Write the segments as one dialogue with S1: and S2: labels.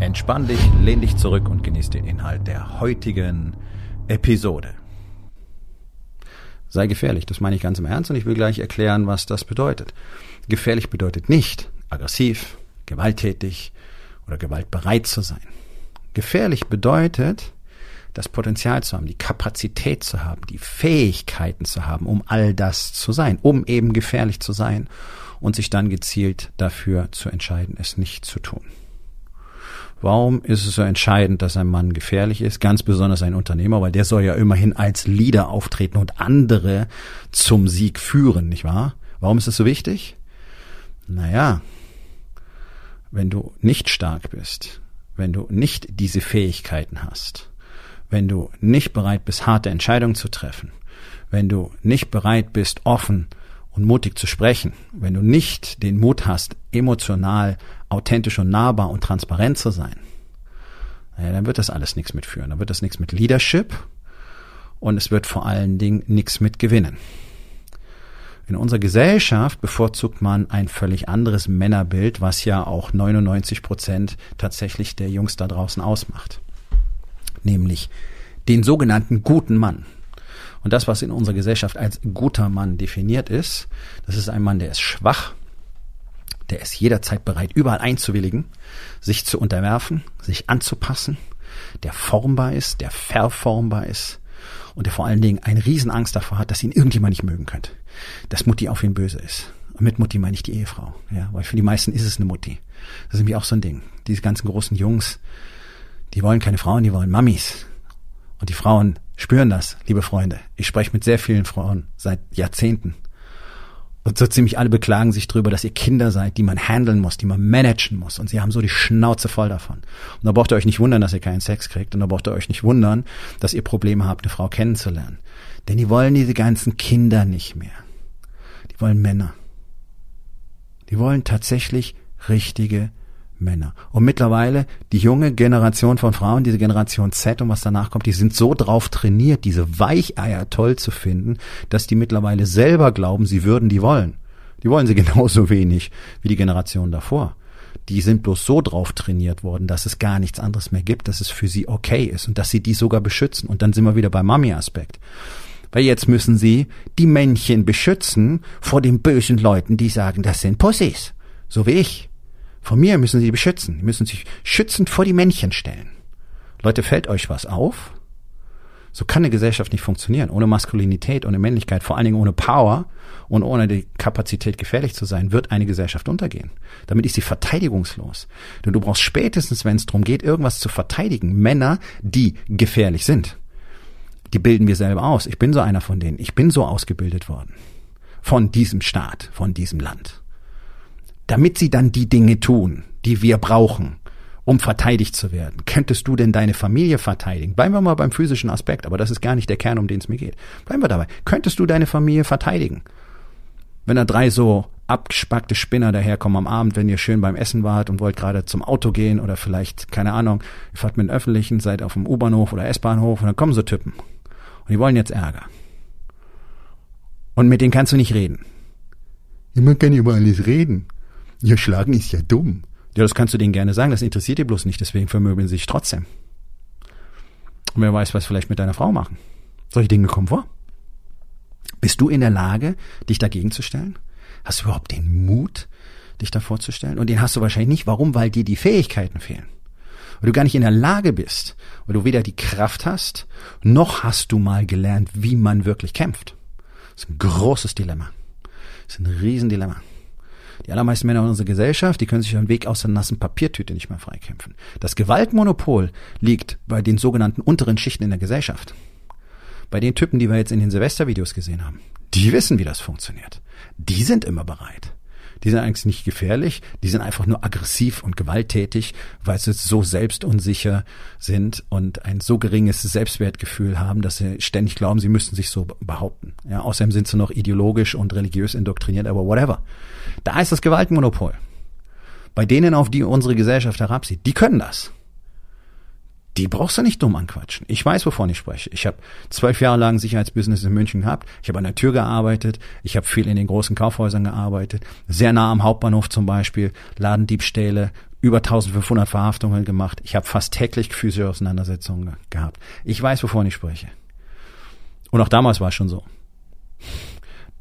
S1: Entspann dich, lehn dich zurück und genieß den Inhalt der heutigen Episode. Sei gefährlich, das meine ich ganz im Ernst und ich will gleich erklären, was das bedeutet. Gefährlich bedeutet nicht aggressiv, gewalttätig oder gewaltbereit zu sein. Gefährlich bedeutet, das Potenzial zu haben, die Kapazität zu haben, die Fähigkeiten zu haben, um all das zu sein, um eben gefährlich zu sein und sich dann gezielt dafür zu entscheiden, es nicht zu tun. Warum ist es so entscheidend, dass ein Mann gefährlich ist? Ganz besonders ein Unternehmer, weil der soll ja immerhin als Leader auftreten und andere zum Sieg führen, nicht wahr? Warum ist es so wichtig? Naja, wenn du nicht stark bist, wenn du nicht diese Fähigkeiten hast, wenn du nicht bereit bist, harte Entscheidungen zu treffen, wenn du nicht bereit bist, offen und mutig zu sprechen, wenn du nicht den Mut hast, emotional, authentisch und nahbar und transparent zu sein, naja, dann wird das alles nichts mitführen. Dann wird das nichts mit Leadership und es wird vor allen Dingen nichts mit Gewinnen. In unserer Gesellschaft bevorzugt man ein völlig anderes Männerbild, was ja auch 99 Prozent tatsächlich der Jungs da draußen ausmacht. Nämlich den sogenannten guten Mann. Und das, was in unserer Gesellschaft als guter Mann definiert ist, das ist ein Mann, der ist schwach, der ist jederzeit bereit, überall einzuwilligen, sich zu unterwerfen, sich anzupassen, der formbar ist, der verformbar ist und der vor allen Dingen eine Riesenangst davor hat, dass ihn irgendjemand nicht mögen könnte. Dass Mutti auf ihn böse ist. Und mit Mutti meine ich die Ehefrau, ja, weil für die meisten ist es eine Mutti. Das ist nämlich auch so ein Ding. Diese ganzen großen Jungs, die wollen keine Frauen, die wollen Mammis. Und die Frauen spüren das, liebe Freunde. Ich spreche mit sehr vielen Frauen seit Jahrzehnten. Und so ziemlich alle beklagen sich drüber, dass ihr Kinder seid, die man handeln muss, die man managen muss. Und sie haben so die Schnauze voll davon. Und da braucht ihr euch nicht wundern, dass ihr keinen Sex kriegt. Und da braucht ihr euch nicht wundern, dass ihr Probleme habt, eine Frau kennenzulernen. Denn die wollen diese ganzen Kinder nicht mehr. Die wollen Männer. Die wollen tatsächlich richtige Männer. Und mittlerweile die junge Generation von Frauen, diese Generation Z und was danach kommt, die sind so drauf trainiert, diese Weicheier toll zu finden, dass die mittlerweile selber glauben, sie würden die wollen. Die wollen sie genauso wenig wie die Generation davor. Die sind bloß so drauf trainiert worden, dass es gar nichts anderes mehr gibt, dass es für sie okay ist und dass sie die sogar beschützen. Und dann sind wir wieder beim Mami-Aspekt. Weil jetzt müssen sie die Männchen beschützen vor den bösen Leuten, die sagen, das sind Pussys. So wie ich. Von mir müssen sie beschützen. Sie müssen sich schützend vor die Männchen stellen. Leute, fällt euch was auf? So kann eine Gesellschaft nicht funktionieren. Ohne Maskulinität, ohne Männlichkeit, vor allen Dingen ohne Power und ohne die Kapazität gefährlich zu sein, wird eine Gesellschaft untergehen. Damit ist sie verteidigungslos. Denn du brauchst spätestens, wenn es darum geht, irgendwas zu verteidigen, Männer, die gefährlich sind. Die bilden wir selber aus. Ich bin so einer von denen. Ich bin so ausgebildet worden. Von diesem Staat, von diesem Land damit sie dann die Dinge tun, die wir brauchen, um verteidigt zu werden. Könntest du denn deine Familie verteidigen? Bleiben wir mal beim physischen Aspekt, aber das ist gar nicht der Kern, um den es mir geht. Bleiben wir dabei. Könntest du deine Familie verteidigen? Wenn da drei so abgespackte Spinner daherkommen am Abend, wenn ihr schön beim Essen wart und wollt gerade zum Auto gehen oder vielleicht, keine Ahnung, ihr fahrt mit dem Öffentlichen, seid auf dem U-Bahnhof oder S-Bahnhof und dann kommen so Typen. Und die wollen jetzt Ärger. Und mit denen kannst du nicht reden. Man kann über alles reden. Ja, schlagen ist ja dumm. Ja, das kannst du denen gerne sagen, das interessiert dir bloß nicht, deswegen vermöbeln sie sich trotzdem. Und wer weiß, was vielleicht mit deiner Frau machen. Solche Dinge kommen vor. Bist du in der Lage, dich dagegen zu stellen? Hast du überhaupt den Mut, dich davor zu stellen? Und den hast du wahrscheinlich nicht. Warum? Weil dir die Fähigkeiten fehlen. Weil du gar nicht in der Lage bist, weil du weder die Kraft hast, noch hast du mal gelernt, wie man wirklich kämpft. Das ist ein großes Dilemma. Das ist ein Riesendilemma. Die allermeisten Männer in unserer Gesellschaft, die können sich einen Weg aus der nassen Papiertüte nicht mehr freikämpfen. Das Gewaltmonopol liegt bei den sogenannten unteren Schichten in der Gesellschaft. Bei den Typen, die wir jetzt in den Silvestervideos gesehen haben. Die wissen, wie das funktioniert. Die sind immer bereit. Die sind eigentlich nicht gefährlich, die sind einfach nur aggressiv und gewalttätig, weil sie so selbstunsicher sind und ein so geringes Selbstwertgefühl haben, dass sie ständig glauben, sie müssten sich so behaupten. Ja, außerdem sind sie noch ideologisch und religiös indoktriniert, aber whatever. Da ist das Gewaltmonopol. Bei denen, auf die unsere Gesellschaft herabsieht, die können das die brauchst du nicht dumm anquatschen. Ich weiß, wovon ich spreche. Ich habe zwölf Jahre lang Sicherheitsbusiness in München gehabt. Ich habe an der Tür gearbeitet. Ich habe viel in den großen Kaufhäusern gearbeitet. Sehr nah am Hauptbahnhof zum Beispiel. Ladendiebstähle, über 1500 Verhaftungen gemacht. Ich habe fast täglich physische Auseinandersetzungen gehabt. Ich weiß, wovon ich spreche. Und auch damals war es schon so.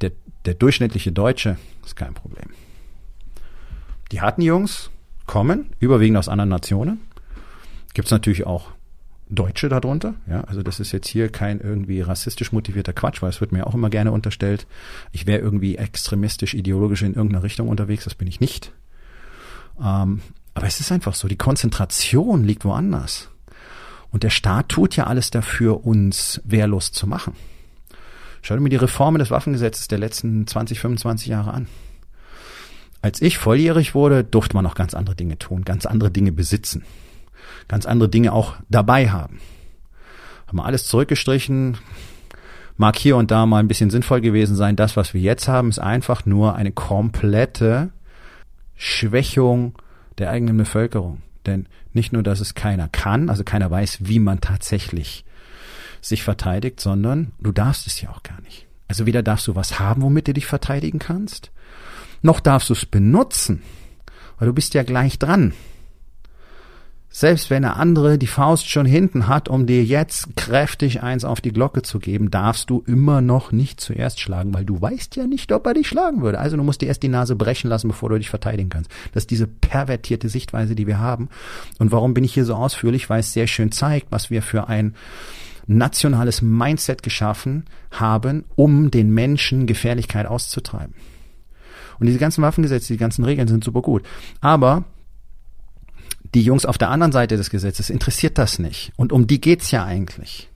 S1: Der, der durchschnittliche Deutsche ist kein Problem. Die harten Jungs kommen, überwiegend aus anderen Nationen, Gibt es natürlich auch Deutsche darunter. Ja, also das ist jetzt hier kein irgendwie rassistisch motivierter Quatsch, weil es wird mir auch immer gerne unterstellt, ich wäre irgendwie extremistisch, ideologisch in irgendeiner Richtung unterwegs. Das bin ich nicht. Ähm, aber es ist einfach so, die Konzentration liegt woanders. Und der Staat tut ja alles dafür, uns wehrlos zu machen. Schau dir mir die Reformen des Waffengesetzes der letzten 20, 25 Jahre an. Als ich volljährig wurde, durfte man noch ganz andere Dinge tun, ganz andere Dinge besitzen ganz andere Dinge auch dabei haben. Haben wir alles zurückgestrichen, mag hier und da mal ein bisschen sinnvoll gewesen sein. Das, was wir jetzt haben, ist einfach nur eine komplette Schwächung der eigenen Bevölkerung. Denn nicht nur, dass es keiner kann, also keiner weiß, wie man tatsächlich sich verteidigt, sondern du darfst es ja auch gar nicht. Also weder darfst du was haben, womit du dich verteidigen kannst, noch darfst du es benutzen, weil du bist ja gleich dran. Selbst wenn der andere die Faust schon hinten hat, um dir jetzt kräftig eins auf die Glocke zu geben, darfst du immer noch nicht zuerst schlagen, weil du weißt ja nicht, ob er dich schlagen würde. Also du musst dir erst die Nase brechen lassen, bevor du dich verteidigen kannst. Das ist diese pervertierte Sichtweise, die wir haben. Und warum bin ich hier so ausführlich? Weil es sehr schön zeigt, was wir für ein nationales Mindset geschaffen haben, um den Menschen Gefährlichkeit auszutreiben. Und diese ganzen Waffengesetze, die ganzen Regeln sind super gut. Aber die Jungs auf der anderen Seite des Gesetzes interessiert das nicht. Und um die geht's ja eigentlich.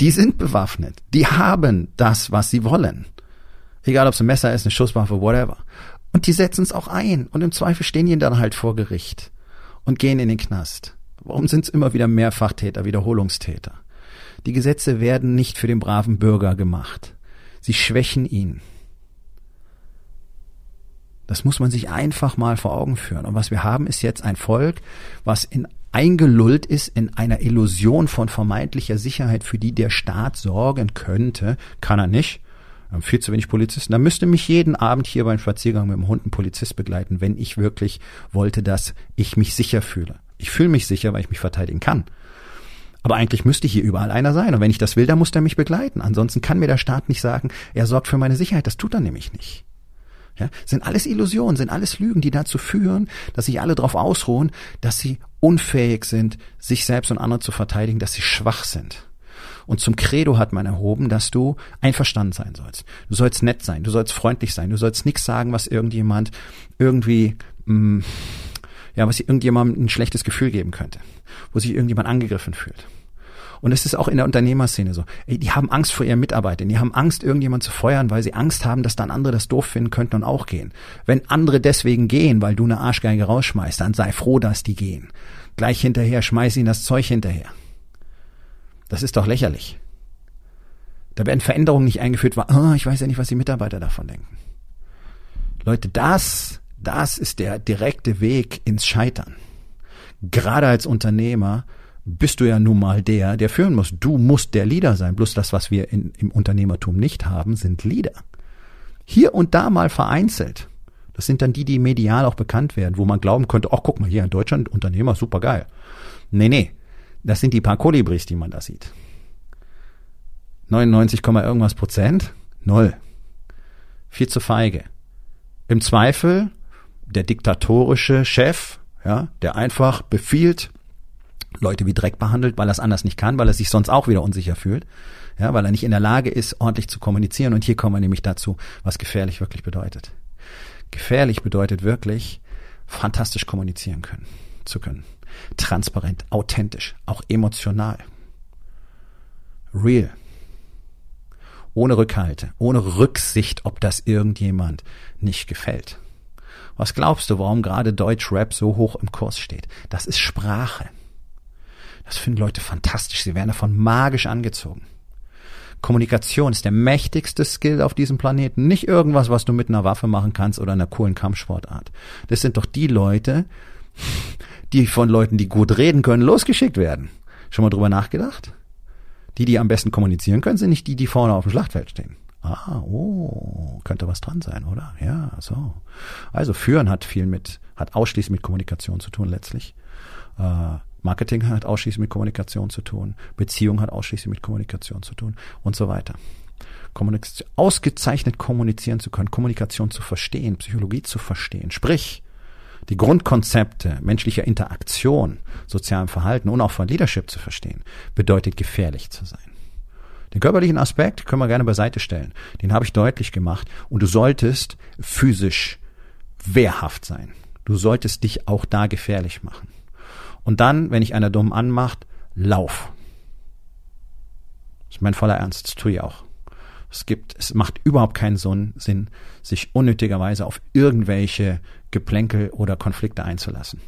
S1: Die sind bewaffnet. Die haben das, was sie wollen. Egal, ob es ein Messer ist, eine Schusswaffe, whatever. Und die setzen es auch ein. Und im Zweifel stehen die dann halt vor Gericht und gehen in den Knast. Warum sind es immer wieder Mehrfachtäter, Wiederholungstäter? Die Gesetze werden nicht für den braven Bürger gemacht. Sie schwächen ihn. Das muss man sich einfach mal vor Augen führen. Und was wir haben, ist jetzt ein Volk, was in eingelullt ist in einer Illusion von vermeintlicher Sicherheit, für die der Staat sorgen könnte, kann er nicht. Wir haben viel zu wenig Polizisten. Da müsste mich jeden Abend hier beim Spaziergang mit dem Hund ein Polizist begleiten, wenn ich wirklich wollte, dass ich mich sicher fühle. Ich fühle mich sicher, weil ich mich verteidigen kann. Aber eigentlich müsste hier überall einer sein. Und wenn ich das will, dann muss der mich begleiten. Ansonsten kann mir der Staat nicht sagen, er sorgt für meine Sicherheit. Das tut er nämlich nicht. Ja, sind alles Illusionen, sind alles Lügen, die dazu führen, dass sich alle darauf ausruhen, dass sie unfähig sind, sich selbst und andere zu verteidigen, dass sie schwach sind. Und zum Credo hat man erhoben, dass du einverstanden sein sollst. Du sollst nett sein, du sollst freundlich sein, du sollst nichts sagen, was irgendjemand irgendwie, mh, mm, ja, was irgendjemandem ein schlechtes Gefühl geben könnte, wo sich irgendjemand angegriffen fühlt. Und es ist auch in der Unternehmerszene so. Die haben Angst vor ihren Mitarbeitern. Die haben Angst, irgendjemand zu feuern, weil sie Angst haben, dass dann andere das doof finden könnten und auch gehen. Wenn andere deswegen gehen, weil du eine Arschgeige rausschmeißt, dann sei froh, dass die gehen. Gleich hinterher, schmeiß ihnen das Zeug hinterher. Das ist doch lächerlich. Da werden Veränderungen nicht eingeführt, weil, oh, ich weiß ja nicht, was die Mitarbeiter davon denken. Leute, das, das ist der direkte Weg ins Scheitern. Gerade als Unternehmer bist du ja nun mal der, der führen muss. Du musst der Leader sein. Bloß das, was wir in, im Unternehmertum nicht haben, sind Leader. Hier und da mal vereinzelt. Das sind dann die, die medial auch bekannt werden, wo man glauben könnte, ach guck mal, hier in Deutschland Unternehmer, super geil. Nee, nee. Das sind die paar Kolibris, die man da sieht. 99, irgendwas Prozent? Null. Viel zu feige. Im Zweifel der diktatorische Chef, ja, der einfach befiehlt, Leute wie Dreck behandelt, weil er es anders nicht kann, weil er sich sonst auch wieder unsicher fühlt, ja, weil er nicht in der Lage ist, ordentlich zu kommunizieren. Und hier kommen wir nämlich dazu, was gefährlich wirklich bedeutet. Gefährlich bedeutet wirklich, fantastisch kommunizieren können, zu können. Transparent, authentisch, auch emotional. Real. ohne Rückhalte, ohne Rücksicht, ob das irgendjemand nicht gefällt. Was glaubst du, warum gerade Deutsch-Rap so hoch im Kurs steht? Das ist Sprache. Das finden Leute fantastisch. Sie werden davon magisch angezogen. Kommunikation ist der mächtigste Skill auf diesem Planeten. Nicht irgendwas, was du mit einer Waffe machen kannst oder einer coolen Kampfsportart. Das sind doch die Leute, die von Leuten, die gut reden können, losgeschickt werden. Schon mal drüber nachgedacht? Die, die am besten kommunizieren können, sind nicht die, die vorne auf dem Schlachtfeld stehen. Ah, oh, könnte was dran sein, oder? Ja, so. Also führen hat viel mit, hat ausschließlich mit Kommunikation zu tun letztlich. Äh, Marketing hat ausschließlich mit Kommunikation zu tun. Beziehung hat ausschließlich mit Kommunikation zu tun und so weiter. Kommunikation, ausgezeichnet kommunizieren zu können, Kommunikation zu verstehen, Psychologie zu verstehen. Sprich, die Grundkonzepte menschlicher Interaktion, sozialem Verhalten und auch von Leadership zu verstehen, bedeutet gefährlich zu sein. Den körperlichen Aspekt können wir gerne beiseite stellen. Den habe ich deutlich gemacht. Und du solltest physisch wehrhaft sein. Du solltest dich auch da gefährlich machen. Und dann, wenn dich einer dumm anmacht, lauf. Das ist mein voller Ernst. Das tue ich auch. Es gibt, es macht überhaupt keinen Sinn, sich unnötigerweise auf irgendwelche Geplänkel oder Konflikte einzulassen.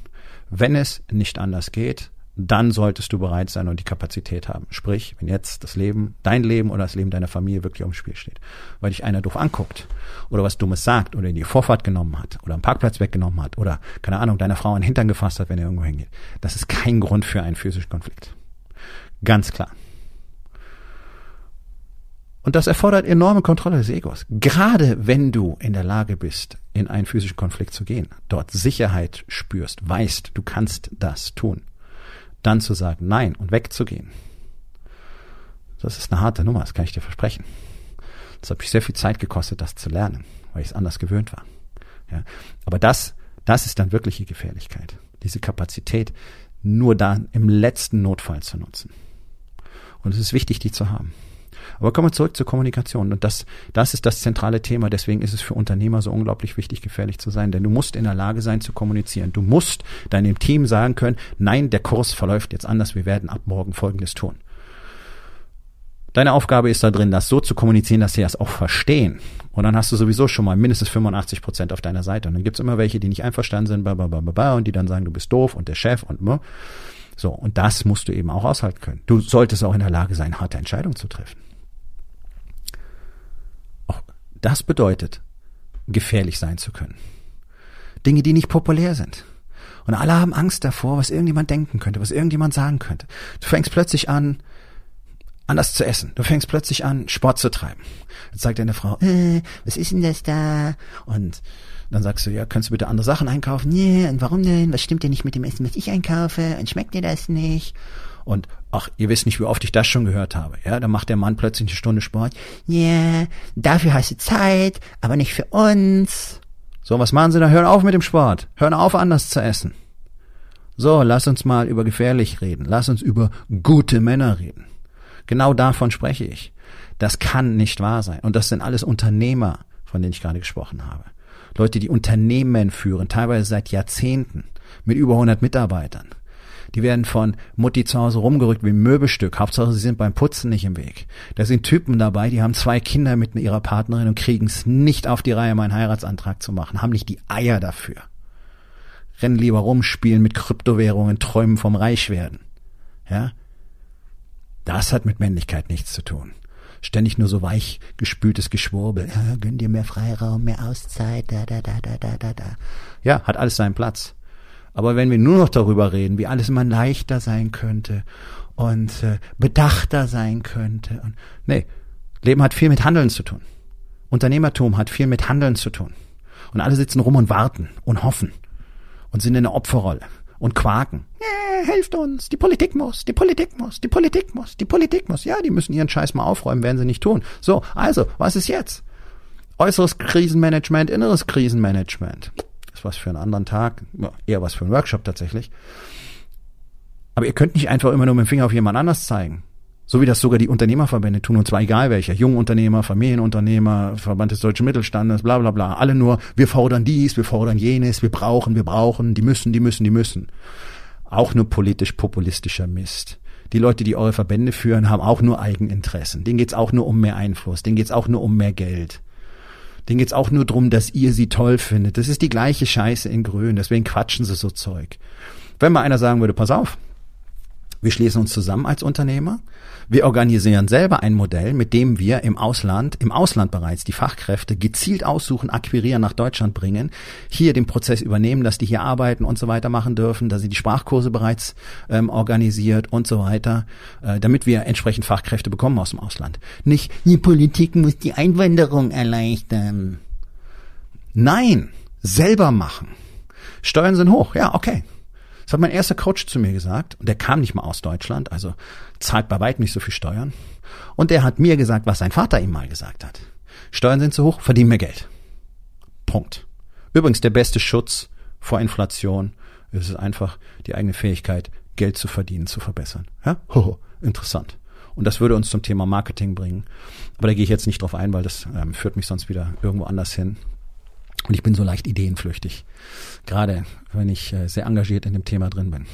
S1: Wenn es nicht anders geht, dann solltest du bereit sein und die Kapazität haben. Sprich, wenn jetzt das Leben, dein Leben oder das Leben deiner Familie wirklich aufs Spiel steht, weil dich einer doof anguckt oder was Dummes sagt oder in die Vorfahrt genommen hat oder einen Parkplatz weggenommen hat oder, keine Ahnung, deiner Frau einen Hintern gefasst hat, wenn er irgendwo hingeht. Das ist kein Grund für einen physischen Konflikt. Ganz klar. Und das erfordert enorme Kontrolle des Egos. Gerade wenn du in der Lage bist, in einen physischen Konflikt zu gehen, dort Sicherheit spürst, weißt, du kannst das tun dann zu sagen Nein und wegzugehen, das ist eine harte Nummer, das kann ich dir versprechen. Das hat mich sehr viel Zeit gekostet, das zu lernen, weil ich es anders gewöhnt war. Ja, aber das, das ist dann wirkliche Gefährlichkeit. Diese Kapazität nur dann im letzten Notfall zu nutzen. Und es ist wichtig, die zu haben. Aber kommen wir zurück zur Kommunikation. Und das, das ist das zentrale Thema. Deswegen ist es für Unternehmer so unglaublich wichtig, gefährlich zu sein. Denn du musst in der Lage sein zu kommunizieren. Du musst deinem Team sagen können, nein, der Kurs verläuft jetzt anders. Wir werden ab morgen Folgendes tun. Deine Aufgabe ist da drin, das so zu kommunizieren, dass sie das auch verstehen. Und dann hast du sowieso schon mal mindestens 85 Prozent auf deiner Seite. Und dann gibt's immer welche, die nicht einverstanden sind, und die dann sagen, du bist doof und der Chef und so. Und das musst du eben auch aushalten können. Du solltest auch in der Lage sein, harte Entscheidungen zu treffen. Das bedeutet, gefährlich sein zu können. Dinge, die nicht populär sind. Und alle haben Angst davor, was irgendjemand denken könnte, was irgendjemand sagen könnte. Du fängst plötzlich an, anders zu essen. Du fängst plötzlich an, Sport zu treiben. Jetzt sagt deine Frau, äh, was ist denn das da? Und dann sagst du, ja, kannst du bitte andere Sachen einkaufen? Nee, und warum denn? Was stimmt denn nicht mit dem Essen, was ich einkaufe? Und schmeckt dir das nicht? Und ach, ihr wisst nicht, wie oft ich das schon gehört habe. Ja, dann macht der Mann plötzlich eine Stunde Sport. Ja, yeah, dafür hast du Zeit, aber nicht für uns. So, was machen sie da? Hören auf mit dem Sport. Hören auf, anders zu essen. So, lass uns mal über gefährlich reden. Lass uns über gute Männer reden. Genau davon spreche ich. Das kann nicht wahr sein. Und das sind alles Unternehmer, von denen ich gerade gesprochen habe. Leute, die Unternehmen führen, teilweise seit Jahrzehnten, mit über 100 Mitarbeitern. Die werden von Mutti zu Hause rumgerückt wie ein Möbelstück. Hauptsache, sie sind beim Putzen nicht im Weg. Da sind Typen dabei, die haben zwei Kinder mit ihrer Partnerin und kriegen es nicht auf die Reihe, meinen Heiratsantrag zu machen, haben nicht die Eier dafür. Rennen lieber rum, spielen mit Kryptowährungen, träumen vom Reichwerden. Ja? Das hat mit Männlichkeit nichts zu tun. Ständig nur so weich gespültes Geschwurbel. Ja, gönn dir mehr Freiraum, mehr Auszeit, da, da, da, da, da, da, da. Ja, hat alles seinen Platz. Aber wenn wir nur noch darüber reden, wie alles immer leichter sein könnte und äh, bedachter sein könnte, und, nee, Leben hat viel mit Handeln zu tun. Unternehmertum hat viel mit Handeln zu tun. Und alle sitzen rum und warten und hoffen und sind in einer Opferrolle und quaken. Ja, helft uns, die Politik muss, die Politik muss, die Politik muss, die Politik muss. Ja, die müssen ihren Scheiß mal aufräumen, werden sie nicht tun. So, also, was ist jetzt? Äußeres Krisenmanagement, inneres Krisenmanagement ist was für einen anderen Tag, eher was für einen Workshop tatsächlich. Aber ihr könnt nicht einfach immer nur mit dem Finger auf jemand anders zeigen. So wie das sogar die Unternehmerverbände tun, und zwar egal welcher. Jungunternehmer, Familienunternehmer, Verband des deutschen Mittelstandes, bla bla bla. Alle nur, wir fordern dies, wir fordern jenes, wir brauchen, wir brauchen, die müssen, die müssen, die müssen. Auch nur politisch-populistischer Mist. Die Leute, die eure Verbände führen, haben auch nur Eigeninteressen. Denen geht's auch nur um mehr Einfluss. Denen geht's auch nur um mehr Geld. Denen geht's auch nur drum, dass ihr sie toll findet. Das ist die gleiche Scheiße in Grün. Deswegen quatschen sie so Zeug. Wenn mal einer sagen würde, pass auf, wir schließen uns zusammen als Unternehmer. Wir organisieren selber ein Modell, mit dem wir im Ausland, im Ausland bereits die Fachkräfte gezielt aussuchen, akquirieren, nach Deutschland bringen, hier den Prozess übernehmen, dass die hier arbeiten und so weiter machen dürfen, dass sie die Sprachkurse bereits ähm, organisiert und so weiter, äh, damit wir entsprechend Fachkräfte bekommen aus dem Ausland. Nicht, die Politik muss die Einwanderung erleichtern. Nein, selber machen. Steuern sind hoch, ja, okay. Das hat mein erster Coach zu mir gesagt, und der kam nicht mal aus Deutschland, also zahlt bei weitem nicht so viel Steuern. Und der hat mir gesagt, was sein Vater ihm mal gesagt hat. Steuern sind zu hoch, verdien mehr Geld. Punkt. Übrigens, der beste Schutz vor Inflation ist es einfach, die eigene Fähigkeit, Geld zu verdienen, zu verbessern. Ja? Hoho, interessant. Und das würde uns zum Thema Marketing bringen. Aber da gehe ich jetzt nicht drauf ein, weil das ähm, führt mich sonst wieder irgendwo anders hin. Und ich bin so leicht ideenflüchtig. Gerade wenn ich äh, sehr engagiert in dem Thema drin bin.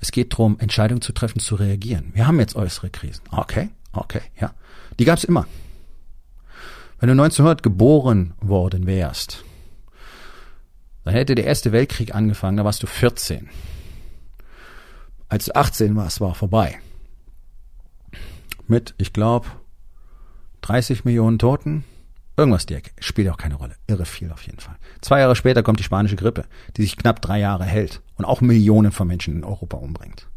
S1: Es geht darum, Entscheidungen zu treffen, zu reagieren. Wir haben jetzt äußere Krisen. Okay, okay, ja. Die gab es immer. Wenn du 1900 geboren worden wärst, dann hätte der Erste Weltkrieg angefangen, da warst du 14. Als du 18 warst, war vorbei. Mit, ich glaube, 30 Millionen Toten, Irgendwas Ecke. Spielt auch keine Rolle. Irre viel auf jeden Fall. Zwei Jahre später kommt die spanische Grippe, die sich knapp drei Jahre hält und auch Millionen von Menschen in Europa umbringt.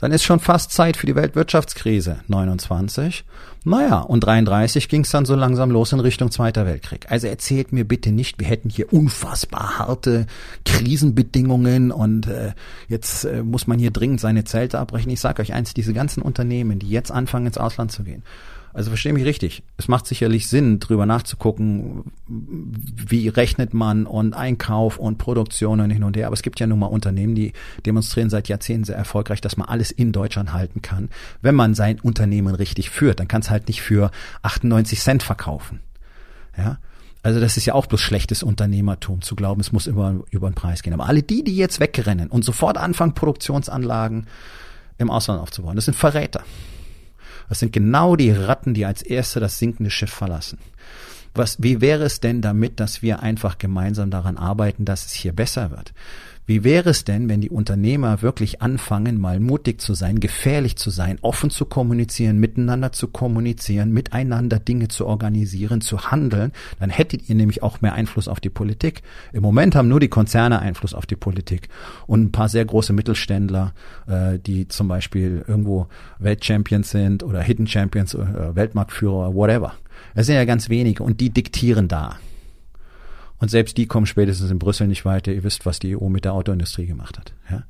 S1: Dann ist schon fast Zeit für die Weltwirtschaftskrise 29. Naja, und 33 ging es dann so langsam los in Richtung Zweiter Weltkrieg. Also erzählt mir bitte nicht, wir hätten hier unfassbar harte Krisenbedingungen und äh, jetzt äh, muss man hier dringend seine Zelte abbrechen. Ich sage euch eins, diese ganzen Unternehmen, die jetzt anfangen ins Ausland zu gehen, also verstehe mich richtig. Es macht sicherlich Sinn, drüber nachzugucken, wie rechnet man und Einkauf und Produktion und hin und her. Aber es gibt ja nun mal Unternehmen, die demonstrieren seit Jahrzehnten sehr erfolgreich, dass man alles in Deutschland halten kann. Wenn man sein Unternehmen richtig führt, dann kann es halt nicht für 98 Cent verkaufen. Ja. Also das ist ja auch bloß schlechtes Unternehmertum, zu glauben, es muss über, über den Preis gehen. Aber alle die, die jetzt wegrennen und sofort anfangen, Produktionsanlagen im Ausland aufzubauen, das sind Verräter. Das sind genau die Ratten, die als Erste das sinkende Schiff verlassen. Was, wie wäre es denn damit, dass wir einfach gemeinsam daran arbeiten, dass es hier besser wird? Wie wäre es denn, wenn die Unternehmer wirklich anfangen, mal mutig zu sein, gefährlich zu sein, offen zu kommunizieren, miteinander zu kommunizieren, miteinander Dinge zu organisieren, zu handeln? Dann hättet ihr nämlich auch mehr Einfluss auf die Politik. Im Moment haben nur die Konzerne Einfluss auf die Politik und ein paar sehr große Mittelständler, äh, die zum Beispiel irgendwo Weltchampions sind oder Hidden Champions, äh, Weltmarktführer, whatever. Das sind ja ganz wenige und die diktieren da. Und selbst die kommen spätestens in Brüssel nicht weiter. Ihr wisst, was die EU mit der Autoindustrie gemacht hat. Ja?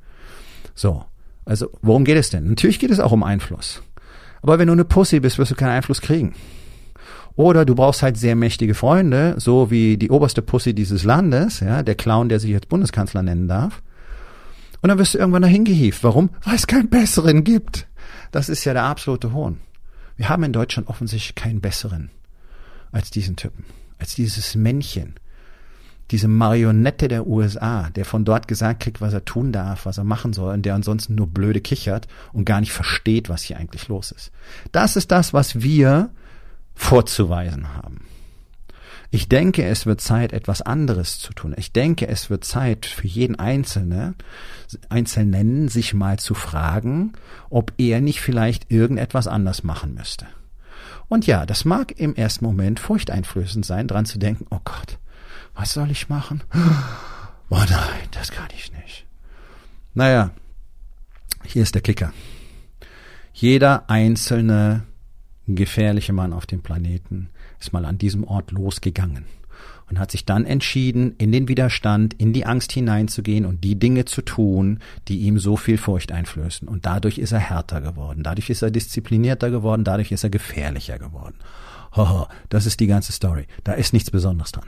S1: So. Also, worum geht es denn? Natürlich geht es auch um Einfluss. Aber wenn du eine Pussy bist, wirst du keinen Einfluss kriegen. Oder du brauchst halt sehr mächtige Freunde, so wie die oberste Pussy dieses Landes, ja, der Clown, der sich jetzt Bundeskanzler nennen darf. Und dann wirst du irgendwann dahin gehievt. Warum? Weil es keinen besseren gibt. Das ist ja der absolute Hohn. Wir haben in Deutschland offensichtlich keinen besseren als diesen Typen, als dieses Männchen, diese Marionette der USA, der von dort gesagt kriegt, was er tun darf, was er machen soll, und der ansonsten nur blöde kichert und gar nicht versteht, was hier eigentlich los ist. Das ist das, was wir vorzuweisen haben. Ich denke, es wird Zeit, etwas anderes zu tun. Ich denke, es wird Zeit für jeden Einzelne, Einzelnen, sich mal zu fragen, ob er nicht vielleicht irgendetwas anders machen müsste. Und ja, das mag im ersten Moment furchteinflößend sein, dran zu denken, oh Gott, was soll ich machen? Oh nein, das kann ich nicht. Naja, hier ist der Kicker. Jeder einzelne gefährliche Mann auf dem Planeten ist mal an diesem Ort losgegangen und hat sich dann entschieden, in den Widerstand, in die Angst hineinzugehen und die Dinge zu tun, die ihm so viel Furcht einflößen. Und dadurch ist er härter geworden, dadurch ist er disziplinierter geworden, dadurch ist er gefährlicher geworden. Hoho, das ist die ganze Story. Da ist nichts Besonderes dran.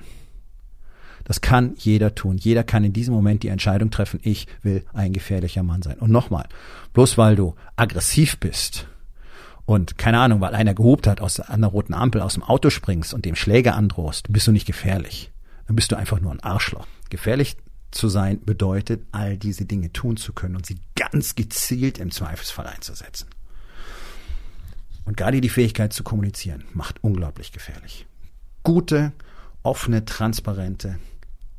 S1: Das kann jeder tun. Jeder kann in diesem Moment die Entscheidung treffen, ich will ein gefährlicher Mann sein. Und nochmal, bloß weil du aggressiv bist und keine Ahnung, weil einer gehobt hat, aus einer roten Ampel aus dem Auto springst und dem Schläger androhst, bist du nicht gefährlich. Dann bist du einfach nur ein Arschloch. Gefährlich zu sein bedeutet, all diese Dinge tun zu können und sie ganz gezielt im Zweifelsfall einzusetzen. Und gerade die Fähigkeit zu kommunizieren macht unglaublich gefährlich. Gute, offene, transparente,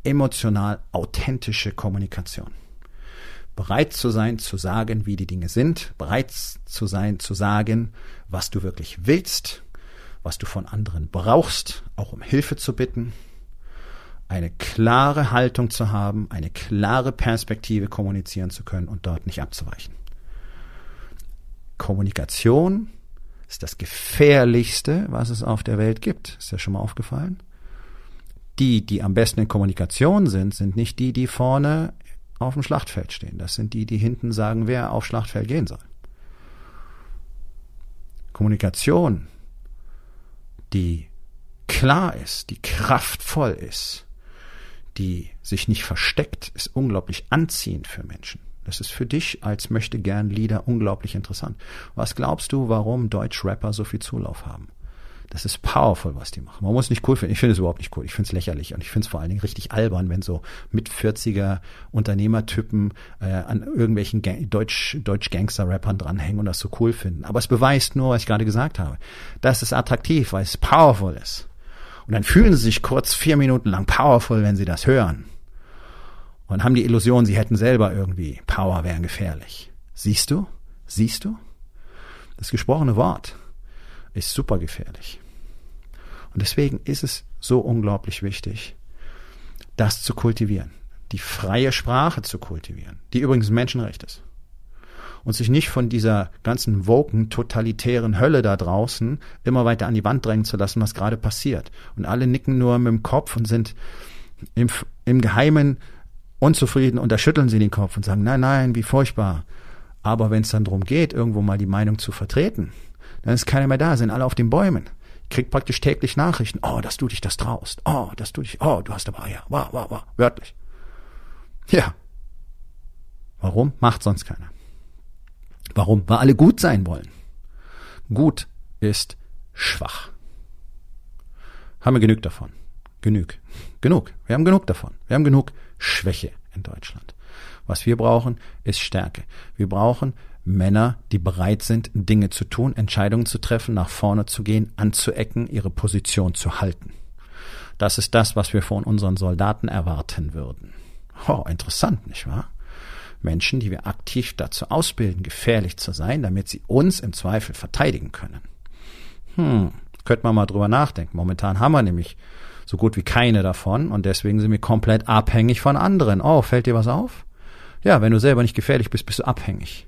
S1: emotional authentische Kommunikation. Bereit zu sein, zu sagen, wie die Dinge sind, bereit zu sein, zu sagen, was du wirklich willst, was du von anderen brauchst, auch um Hilfe zu bitten, eine klare Haltung zu haben, eine klare Perspektive kommunizieren zu können und dort nicht abzuweichen. Kommunikation ist das gefährlichste, was es auf der Welt gibt. Ist ja schon mal aufgefallen? Die, die am besten in Kommunikation sind, sind nicht die, die vorne auf dem Schlachtfeld stehen. Das sind die, die hinten sagen, wer auf Schlachtfeld gehen soll. Kommunikation, die klar ist, die kraftvoll ist, die sich nicht versteckt, ist unglaublich anziehend für Menschen. Das ist für dich als möchte gern Lieder unglaublich interessant. Was glaubst du, warum Deutsch-Rapper so viel Zulauf haben? Das ist powerful, was die machen. Man muss nicht cool finden. Ich finde es überhaupt nicht cool. Ich finde es lächerlich und ich finde es vor allen Dingen richtig albern, wenn so mit 40er Unternehmertypen äh, an irgendwelchen Ga Deutsch, Deutsch-Gangster-Rappern dranhängen und das so cool finden. Aber es beweist nur, was ich gerade gesagt habe. Das ist attraktiv, weil es powerful ist. Und dann fühlen sie sich kurz vier Minuten lang powerful, wenn sie das hören. Und haben die Illusion, sie hätten selber irgendwie Power, wären gefährlich. Siehst du? Siehst du? Das gesprochene Wort ist super gefährlich. Und deswegen ist es so unglaublich wichtig, das zu kultivieren, die freie Sprache zu kultivieren, die übrigens ein Menschenrecht ist. Und sich nicht von dieser ganzen woken, totalitären Hölle da draußen immer weiter an die Wand drängen zu lassen, was gerade passiert. Und alle nicken nur mit dem Kopf und sind im, im Geheimen unzufrieden und da schütteln sie den Kopf und sagen, nein, nein, wie furchtbar. Aber wenn es dann darum geht, irgendwo mal die Meinung zu vertreten, dann ist keiner mehr da, sind alle auf den Bäumen. Kriegt praktisch täglich Nachrichten. Oh, dass du dich das traust. Oh, dass du dich, oh, du hast aber, ja, wow, wow, wow, wörtlich. Ja. Warum? Macht sonst keiner. Warum? Weil alle gut sein wollen. Gut ist schwach. Haben wir genug davon? Genug. Genug. Wir haben genug davon. Wir haben genug Schwäche in Deutschland. Was wir brauchen, ist Stärke. Wir brauchen Männer, die bereit sind, Dinge zu tun, Entscheidungen zu treffen, nach vorne zu gehen, anzuecken, ihre Position zu halten. Das ist das, was wir von unseren Soldaten erwarten würden. Oh, interessant, nicht wahr? Menschen, die wir aktiv dazu ausbilden, gefährlich zu sein, damit sie uns im Zweifel verteidigen können. Hm, könnte man mal drüber nachdenken. Momentan haben wir nämlich so gut wie keine davon und deswegen sind wir komplett abhängig von anderen. Oh, fällt dir was auf? Ja, wenn du selber nicht gefährlich bist, bist du abhängig.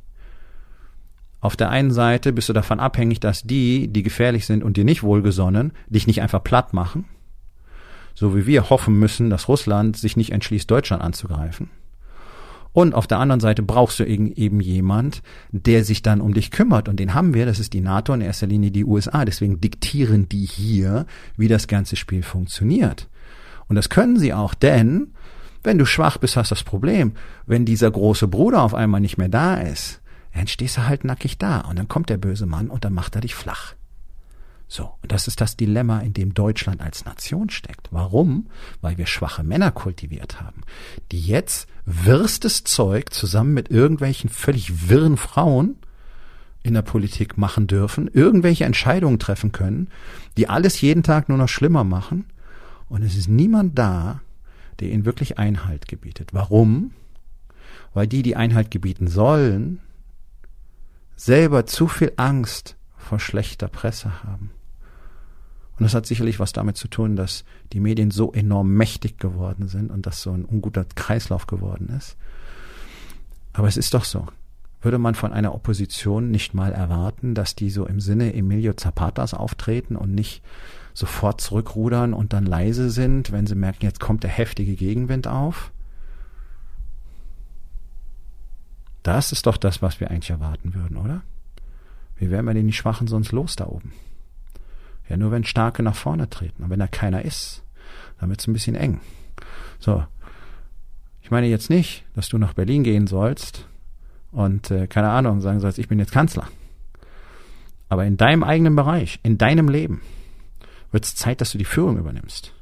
S1: Auf der einen Seite bist du davon abhängig, dass die, die gefährlich sind und dir nicht wohlgesonnen, dich nicht einfach platt machen. So wie wir hoffen müssen, dass Russland sich nicht entschließt, Deutschland anzugreifen. Und auf der anderen Seite brauchst du eben jemand, der sich dann um dich kümmert. Und den haben wir, das ist die NATO, in erster Linie die USA. Deswegen diktieren die hier, wie das ganze Spiel funktioniert. Und das können sie auch, denn wenn du schwach bist, hast du das Problem. Wenn dieser große Bruder auf einmal nicht mehr da ist, dann stehst du halt nackig da und dann kommt der böse Mann und dann macht er dich flach. So, und das ist das Dilemma, in dem Deutschland als Nation steckt. Warum? Weil wir schwache Männer kultiviert haben, die jetzt wirstes Zeug zusammen mit irgendwelchen völlig wirren Frauen in der Politik machen dürfen, irgendwelche Entscheidungen treffen können, die alles jeden Tag nur noch schlimmer machen. Und es ist niemand da, der ihnen wirklich Einhalt gebietet. Warum? Weil die, die Einhalt gebieten sollen, selber zu viel Angst vor schlechter Presse haben. Und das hat sicherlich was damit zu tun, dass die Medien so enorm mächtig geworden sind und das so ein unguter Kreislauf geworden ist. Aber es ist doch so. Würde man von einer Opposition nicht mal erwarten, dass die so im Sinne Emilio Zapatas auftreten und nicht sofort zurückrudern und dann leise sind, wenn sie merken, jetzt kommt der heftige Gegenwind auf? Das ist doch das, was wir eigentlich erwarten würden, oder? Wie wären wir denn die Schwachen sonst los da oben? Ja, nur wenn Starke nach vorne treten. Und wenn da keiner ist, dann wird's ein bisschen eng. So. Ich meine jetzt nicht, dass du nach Berlin gehen sollst und, äh, keine Ahnung, sagen sollst, ich bin jetzt Kanzler. Aber in deinem eigenen Bereich, in deinem Leben, wird's Zeit, dass du die Führung übernimmst.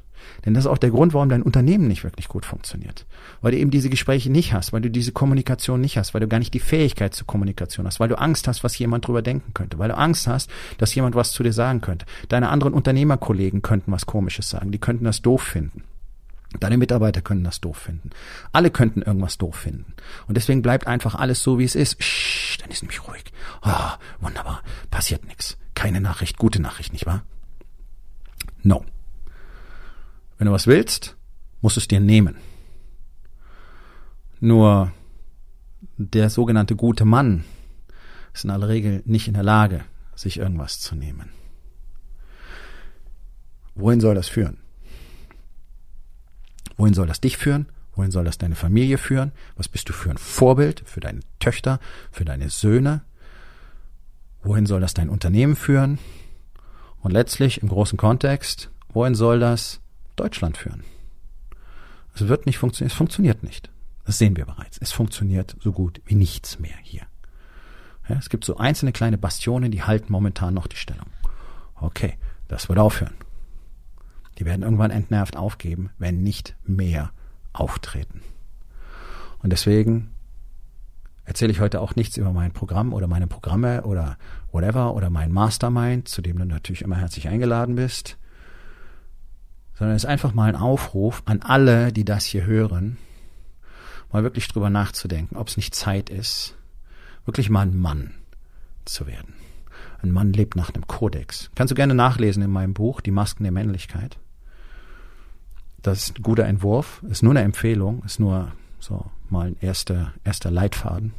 S1: Denn das ist auch der Grund, warum dein Unternehmen nicht wirklich gut funktioniert. Weil du eben diese Gespräche nicht hast, weil du diese Kommunikation nicht hast, weil du gar nicht die Fähigkeit zur Kommunikation hast, weil du Angst hast, was jemand drüber denken könnte, weil du Angst hast, dass jemand was zu dir sagen könnte. Deine anderen Unternehmerkollegen könnten was Komisches sagen, die könnten das doof finden. Deine Mitarbeiter können das doof finden. Alle könnten irgendwas doof finden. Und deswegen bleibt einfach alles so, wie es ist. Shh, dann ist nämlich ruhig. Ah, oh, wunderbar. Passiert nichts. Keine Nachricht, gute Nachricht, nicht wahr? No. Wenn du was willst, musst du es dir nehmen. Nur der sogenannte gute Mann ist in aller Regel nicht in der Lage, sich irgendwas zu nehmen. Wohin soll das führen? Wohin soll das dich führen? Wohin soll das deine Familie führen? Was bist du für ein Vorbild für deine Töchter, für deine Söhne? Wohin soll das dein Unternehmen führen? Und letztlich im großen Kontext, wohin soll das Deutschland führen? Es wird nicht funktionieren, es funktioniert nicht. Das sehen wir bereits. Es funktioniert so gut wie nichts mehr hier. Ja, es gibt so einzelne kleine Bastionen, die halten momentan noch die Stellung. Okay, das wird aufhören. Die werden irgendwann entnervt aufgeben, wenn nicht mehr auftreten. Und deswegen erzähle ich heute auch nichts über mein Programm oder meine Programme oder whatever oder mein Mastermind, zu dem du natürlich immer herzlich eingeladen bist, sondern es ist einfach mal ein Aufruf an alle, die das hier hören, mal wirklich drüber nachzudenken, ob es nicht Zeit ist, wirklich mal ein Mann zu werden. Ein Mann lebt nach einem Kodex. Kannst du gerne nachlesen in meinem Buch Die Masken der Männlichkeit. Das ist ein guter Entwurf, ist nur eine Empfehlung, ist nur so mal ein erster, erster Leitfaden.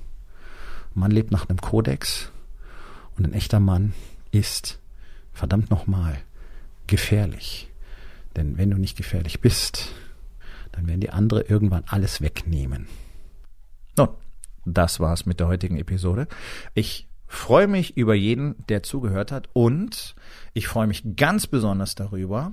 S1: Man lebt nach einem Kodex und ein echter Mann ist, verdammt nochmal, gefährlich. Denn wenn du nicht gefährlich bist, dann werden die andere irgendwann alles wegnehmen. Nun, das war's mit der heutigen Episode. Ich freue mich über jeden, der zugehört hat und ich freue mich ganz besonders darüber,